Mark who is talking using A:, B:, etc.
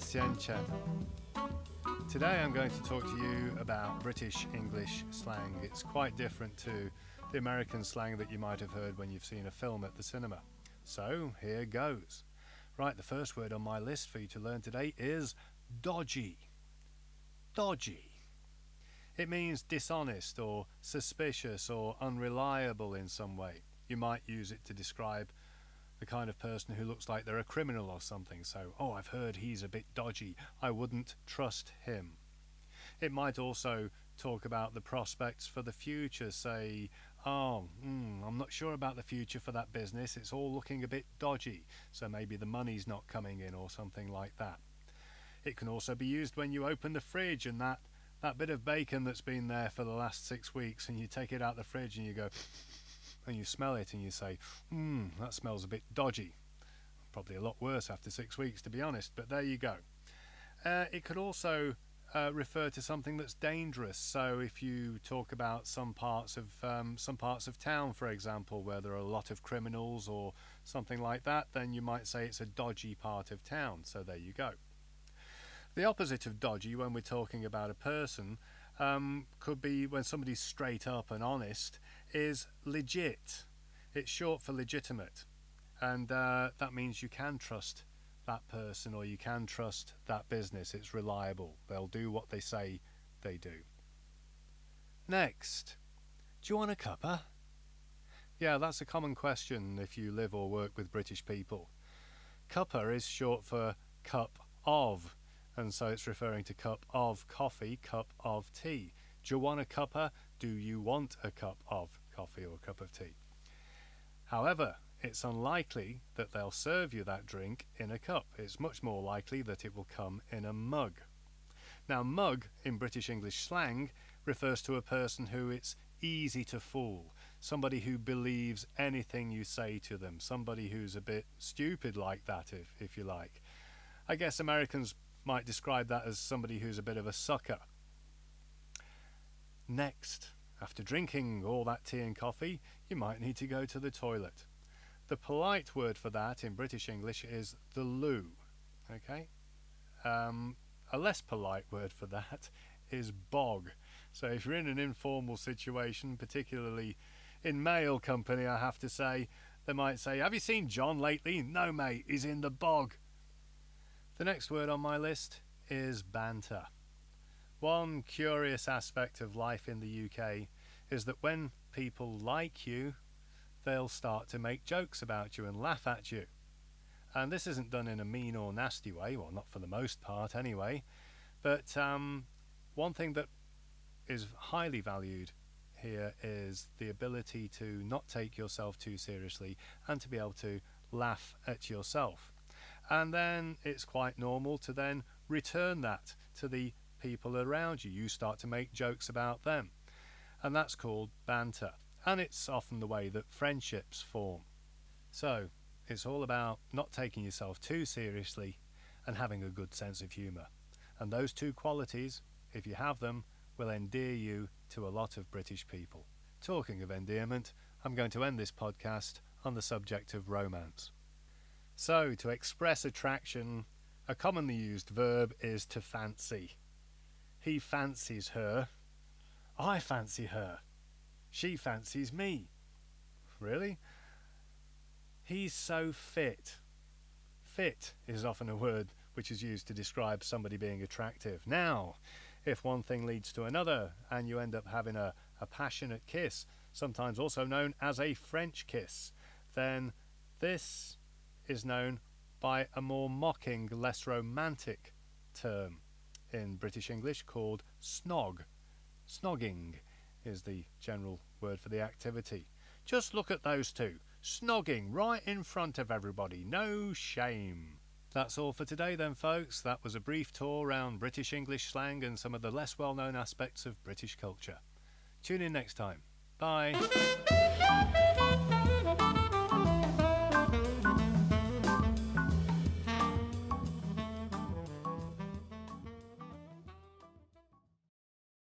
A: Sien Chen. Today I'm going to talk to you about British English slang. It's quite different to the American slang that you might have heard when you've seen a film at the cinema. So here goes. Right, the first word on my list for you to learn today is dodgy. Dodgy. It means dishonest or suspicious or unreliable in some way. You might use it to describe the kind of person who looks like they're a criminal or something. So, oh, I've heard he's a bit dodgy. I wouldn't trust him. It might also talk about the prospects for the future. Say, oh, mm, I'm not sure about the future for that business. It's all looking a bit dodgy. So maybe the money's not coming in or something like that. It can also be used when you open the fridge and that, that bit of bacon that's been there for the last six weeks and you take it out the fridge and you go, and you smell it and you say, hmm, that smells a bit dodgy. Probably a lot worse after six weeks, to be honest, but there you go. Uh, it could also uh, refer to something that's dangerous. So if you talk about some parts of um, some parts of town, for example, where there are a lot of criminals or something like that, then you might say it's a dodgy part of town. So there you go. The opposite of dodgy, when we're talking about a person, um, could be when somebody's straight up and honest, is legit. It's short for legitimate. And uh, that means you can trust that person or you can trust that business. It's reliable. They'll do what they say they do. Next, do you want a cuppa? Yeah, that's a common question if you live or work with British people. Cuppa is short for cup of, and so it's referring to cup of coffee, cup of tea. Do you want a cuppa? Do you want a cup of coffee or a cup of tea? However, it's unlikely that they'll serve you that drink in a cup. It's much more likely that it will come in a mug. Now, mug in British English slang refers to a person who it's easy to fool, somebody who believes anything you say to them, somebody who's a bit stupid like that, if, if you like. I guess Americans might describe that as somebody who's a bit of a sucker. Next, after drinking all that tea and coffee, you might need to go to the toilet. The polite word for that in British English is the loo. Okay? Um, a less polite word for that is bog. So if you're in an informal situation, particularly in male company, I have to say, they might say, Have you seen John lately? No, mate, he's in the bog. The next word on my list is banter. One curious aspect of life in the UK is that when people like you, they'll start to make jokes about you and laugh at you. And this isn't done in a mean or nasty way, well, not for the most part anyway. But um, one thing that is highly valued here is the ability to not take yourself too seriously and to be able to laugh at yourself. And then it's quite normal to then return that to the people around you. You start to make jokes about them. And that's called banter. And it's often the way that friendships form. So, it's all about not taking yourself too seriously and having a good sense of humour. And those two qualities, if you have them, will endear you to a lot of British people. Talking of endearment, I'm going to end this podcast on the subject of romance. So, to express attraction, a commonly used verb is to fancy. He fancies her. I fancy her. She fancies me. Really? He's so fit. Fit is often a word which is used to describe somebody being attractive. Now, if one thing leads to another and you end up having a, a passionate kiss, sometimes also known as a French kiss, then this is known by a more mocking, less romantic term in British English called snog. Snogging is the general word for the activity. Just look at those two. Snogging right in front of everybody. No shame. That's all for today, then, folks. That was a brief tour around British English slang and some of the less well known aspects of British culture. Tune in next time. Bye.